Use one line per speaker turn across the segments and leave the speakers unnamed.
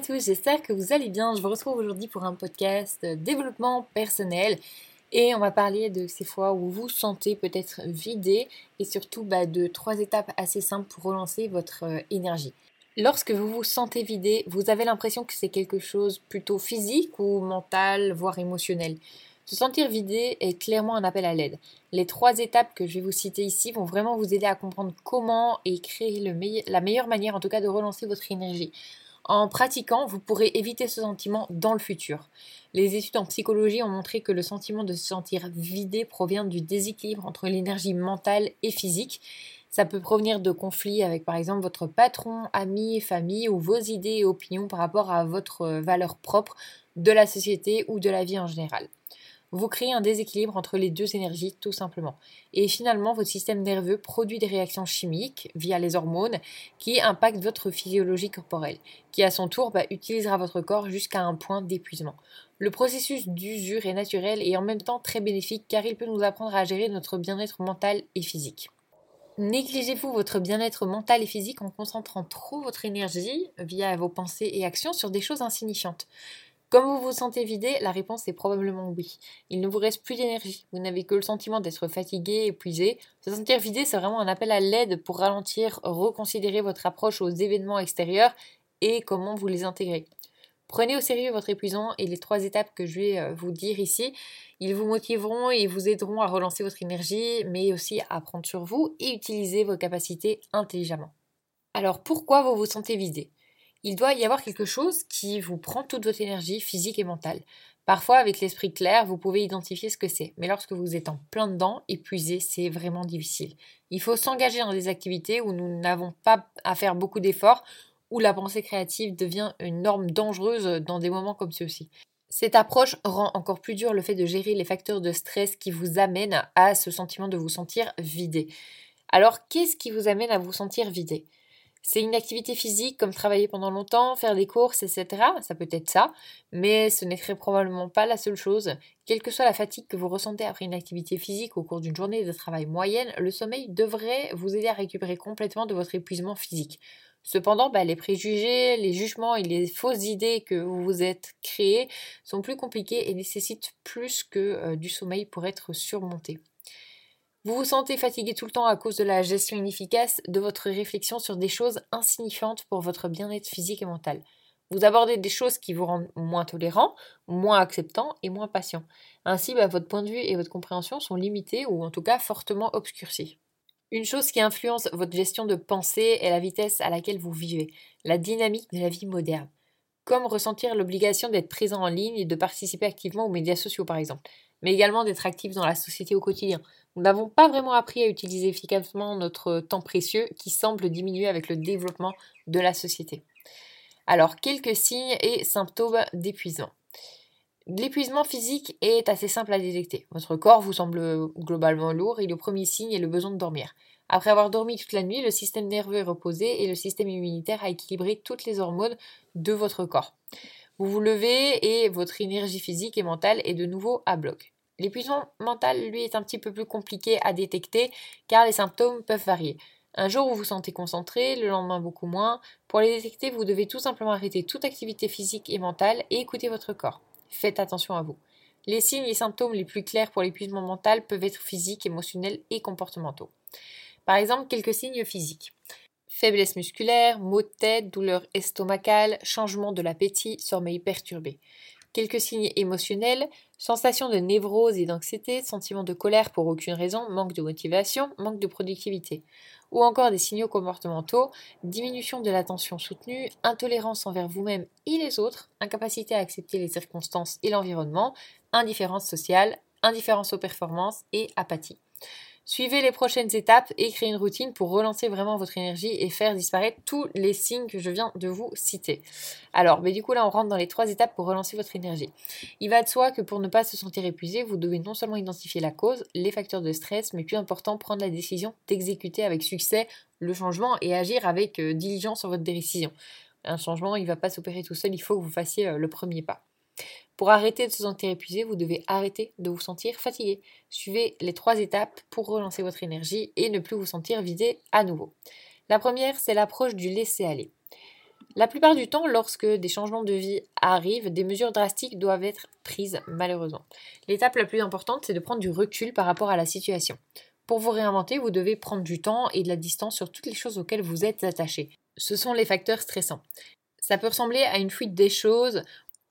À tous, j'espère que vous allez bien. Je vous retrouve aujourd'hui pour un podcast développement personnel et on va parler de ces fois où vous sentez peut-être vidé et surtout bah, de trois étapes assez simples pour relancer votre euh, énergie. Lorsque vous vous sentez vidé, vous avez l'impression que c'est quelque chose plutôt physique ou mental, voire émotionnel. Se sentir vidé est clairement un appel à l'aide. Les trois étapes que je vais vous citer ici vont vraiment vous aider à comprendre comment et créer la meilleure manière en tout cas de relancer votre énergie. En pratiquant, vous pourrez éviter ce sentiment dans le futur. Les études en psychologie ont montré que le sentiment de se sentir vidé provient du déséquilibre entre l'énergie mentale et physique. Ça peut provenir de conflits avec par exemple votre patron, amis, famille ou vos idées et opinions par rapport à votre valeur propre de la société ou de la vie en général vous créez un déséquilibre entre les deux énergies tout simplement. Et finalement, votre système nerveux produit des réactions chimiques via les hormones qui impactent votre physiologie corporelle, qui à son tour bah, utilisera votre corps jusqu'à un point d'épuisement. Le processus d'usure est naturel et en même temps très bénéfique car il peut nous apprendre à gérer notre bien-être mental et physique. Négligez-vous votre bien-être mental et physique en concentrant trop votre énergie via vos pensées et actions sur des choses insignifiantes comme vous vous sentez vidé, la réponse est probablement oui. Il ne vous reste plus d'énergie. Vous n'avez que le sentiment d'être fatigué, épuisé. Se sentir vidé, c'est vraiment un appel à l'aide pour ralentir, reconsidérer votre approche aux événements extérieurs et comment vous les intégrez. Prenez au sérieux votre épuisement et les trois étapes que je vais euh, vous dire ici. Ils vous motiveront et vous aideront à relancer votre énergie, mais aussi à prendre sur vous et utiliser vos capacités intelligemment. Alors pourquoi vous vous sentez vidé? Il doit y avoir quelque chose qui vous prend toute votre énergie physique et mentale. Parfois, avec l'esprit clair, vous pouvez identifier ce que c'est, mais lorsque vous êtes en plein dedans, épuisé, c'est vraiment difficile. Il faut s'engager dans des activités où nous n'avons pas à faire beaucoup d'efforts, où la pensée créative devient une norme dangereuse dans des moments comme ceux-ci. Cette approche rend encore plus dur le fait de gérer les facteurs de stress qui vous amènent à ce sentiment de vous sentir vidé. Alors, qu'est-ce qui vous amène à vous sentir vidé? C'est une activité physique comme travailler pendant longtemps, faire des courses, etc. Ça peut être ça, mais ce n'est très probablement pas la seule chose. Quelle que soit la fatigue que vous ressentez après une activité physique au cours d'une journée de travail moyenne, le sommeil devrait vous aider à récupérer complètement de votre épuisement physique. Cependant, bah, les préjugés, les jugements et les fausses idées que vous vous êtes créées sont plus compliqués et nécessitent plus que euh, du sommeil pour être surmontés. Vous vous sentez fatigué tout le temps à cause de la gestion inefficace de votre réflexion sur des choses insignifiantes pour votre bien-être physique et mental. Vous abordez des choses qui vous rendent moins tolérant, moins acceptant et moins patient. Ainsi, bah, votre point de vue et votre compréhension sont limités ou en tout cas fortement obscurcis. Une chose qui influence votre gestion de pensée est la vitesse à laquelle vous vivez, la dynamique de la vie moderne. Comme ressentir l'obligation d'être présent en ligne et de participer activement aux médias sociaux par exemple, mais également d'être actif dans la société au quotidien, nous n'avons pas vraiment appris à utiliser efficacement notre temps précieux qui semble diminuer avec le développement de la société. Alors, quelques signes et symptômes d'épuisement. L'épuisement physique est assez simple à détecter. Votre corps vous semble globalement lourd et le premier signe est le besoin de dormir. Après avoir dormi toute la nuit, le système nerveux est reposé et le système immunitaire a équilibré toutes les hormones de votre corps. Vous vous levez et votre énergie physique et mentale est de nouveau à bloc. L'épuisement mental, lui, est un petit peu plus compliqué à détecter car les symptômes peuvent varier. Un jour, vous vous sentez concentré, le lendemain beaucoup moins. Pour les détecter, vous devez tout simplement arrêter toute activité physique et mentale et écouter votre corps. Faites attention à vous. Les signes et symptômes les plus clairs pour l'épuisement mental peuvent être physiques, émotionnels et comportementaux. Par exemple, quelques signes physiques. Faiblesse musculaire, maux de tête, douleur estomacale, changement de l'appétit, sommeil perturbé. Quelques signes émotionnels, sensation de névrose et d'anxiété, sentiment de colère pour aucune raison, manque de motivation, manque de productivité. Ou encore des signaux comportementaux, diminution de l'attention soutenue, intolérance envers vous-même et les autres, incapacité à accepter les circonstances et l'environnement, indifférence sociale, indifférence aux performances et apathie. Suivez les prochaines étapes et créez une routine pour relancer vraiment votre énergie et faire disparaître tous les signes que je viens de vous citer. Alors, mais du coup là on rentre dans les trois étapes pour relancer votre énergie. Il va de soi que pour ne pas se sentir épuisé, vous devez non seulement identifier la cause, les facteurs de stress, mais plus important, prendre la décision d'exécuter avec succès le changement et agir avec euh, diligence sur votre décision. Un changement, il ne va pas s'opérer tout seul, il faut que vous fassiez euh, le premier pas. Pour arrêter de se sentir épuisé, vous devez arrêter de vous sentir fatigué. Suivez les trois étapes pour relancer votre énergie et ne plus vous sentir vidé à nouveau. La première, c'est l'approche du laisser aller. La plupart du temps, lorsque des changements de vie arrivent, des mesures drastiques doivent être prises malheureusement. L'étape la plus importante, c'est de prendre du recul par rapport à la situation. Pour vous réinventer, vous devez prendre du temps et de la distance sur toutes les choses auxquelles vous êtes attaché. Ce sont les facteurs stressants. Ça peut ressembler à une fuite des choses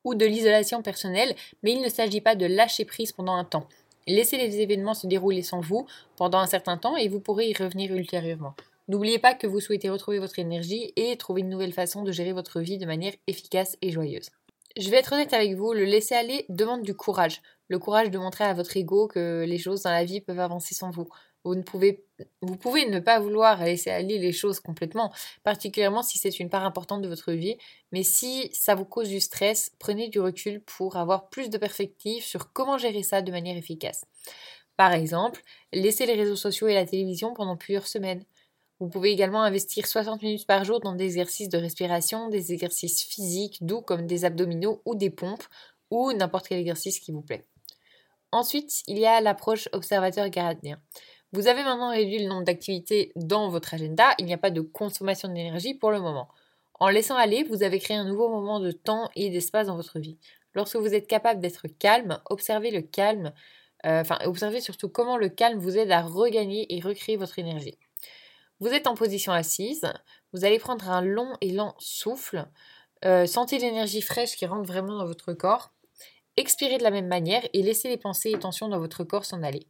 ou de l'isolation personnelle, mais il ne s'agit pas de lâcher prise pendant un temps. Laissez les événements se dérouler sans vous pendant un certain temps et vous pourrez y revenir ultérieurement. N'oubliez pas que vous souhaitez retrouver votre énergie et trouver une nouvelle façon de gérer votre vie de manière efficace et joyeuse. Je vais être honnête avec vous, le laisser aller demande du courage. Le courage de montrer à votre ego que les choses dans la vie peuvent avancer sans vous. Vous, ne pouvez, vous pouvez ne pas vouloir laisser aller les choses complètement, particulièrement si c'est une part importante de votre vie, mais si ça vous cause du stress, prenez du recul pour avoir plus de perspective sur comment gérer ça de manière efficace. Par exemple, laissez les réseaux sociaux et la télévision pendant plusieurs semaines. Vous pouvez également investir 60 minutes par jour dans des exercices de respiration, des exercices physiques doux comme des abdominaux ou des pompes, ou n'importe quel exercice qui vous plaît. Ensuite, il y a l'approche observateur-gardien. Vous avez maintenant réduit le nombre d'activités dans votre agenda, il n'y a pas de consommation d'énergie pour le moment. En laissant aller, vous avez créé un nouveau moment de temps et d'espace dans votre vie. Lorsque vous êtes capable d'être calme, observez le calme, euh, enfin observez surtout comment le calme vous aide à regagner et recréer votre énergie. Vous êtes en position assise, vous allez prendre un long et lent souffle, euh, sentez l'énergie fraîche qui rentre vraiment dans votre corps, expirez de la même manière et laissez les pensées et tensions dans votre corps s'en aller.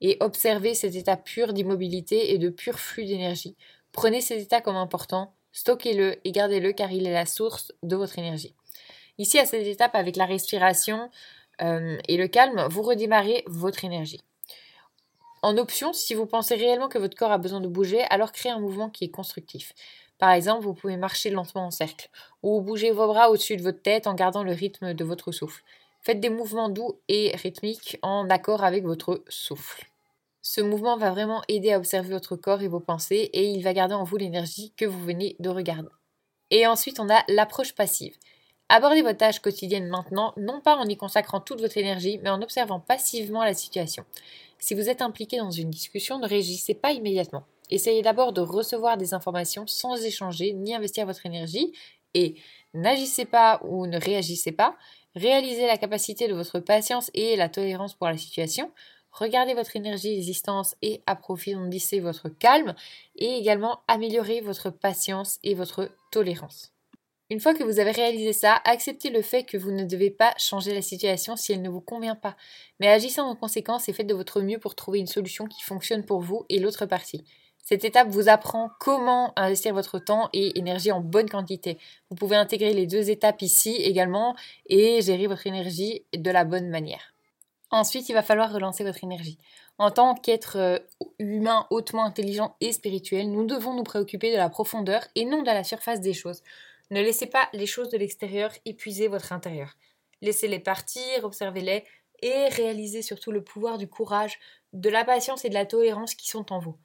Et observez cet état pur d'immobilité et de pur flux d'énergie. Prenez cet état comme important, stockez-le et gardez-le car il est la source de votre énergie. Ici, à cette étape, avec la respiration euh, et le calme, vous redémarrez votre énergie. En option, si vous pensez réellement que votre corps a besoin de bouger, alors créez un mouvement qui est constructif. Par exemple, vous pouvez marcher lentement en cercle, ou bouger vos bras au-dessus de votre tête en gardant le rythme de votre souffle. Faites des mouvements doux et rythmiques en accord avec votre souffle. Ce mouvement va vraiment aider à observer votre corps et vos pensées et il va garder en vous l'énergie que vous venez de regarder. Et ensuite, on a l'approche passive. Abordez votre tâche quotidienne maintenant, non pas en y consacrant toute votre énergie, mais en observant passivement la situation. Si vous êtes impliqué dans une discussion, ne réagissez pas immédiatement. Essayez d'abord de recevoir des informations sans échanger ni investir votre énergie et n'agissez pas ou ne réagissez pas. Réalisez la capacité de votre patience et la tolérance pour la situation. Regardez votre énergie existence et approfondissez votre calme et également améliorez votre patience et votre tolérance. Une fois que vous avez réalisé ça, acceptez le fait que vous ne devez pas changer la situation si elle ne vous convient pas, mais agissez en conséquence et faites de votre mieux pour trouver une solution qui fonctionne pour vous et l'autre partie. Cette étape vous apprend comment investir votre temps et énergie en bonne quantité. Vous pouvez intégrer les deux étapes ici également et gérer votre énergie de la bonne manière. Ensuite, il va falloir relancer votre énergie. En tant qu'être euh, humain hautement intelligent et spirituel, nous devons nous préoccuper de la profondeur et non de la surface des choses. Ne laissez pas les choses de l'extérieur épuiser votre intérieur. Laissez-les partir, observez-les et réalisez surtout le pouvoir du courage, de la patience et de la tolérance qui sont en vous.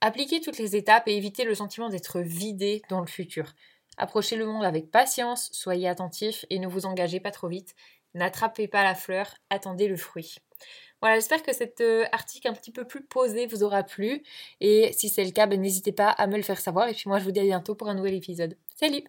Appliquez toutes les étapes et évitez le sentiment d'être vidé dans le futur. Approchez le monde avec patience, soyez attentif et ne vous engagez pas trop vite. N'attrapez pas la fleur, attendez le fruit. Voilà, j'espère que cet euh, article un petit peu plus posé vous aura plu. Et si c'est le cas, ben, n'hésitez pas à me le faire savoir. Et puis moi, je vous dis à bientôt pour un nouvel épisode. Salut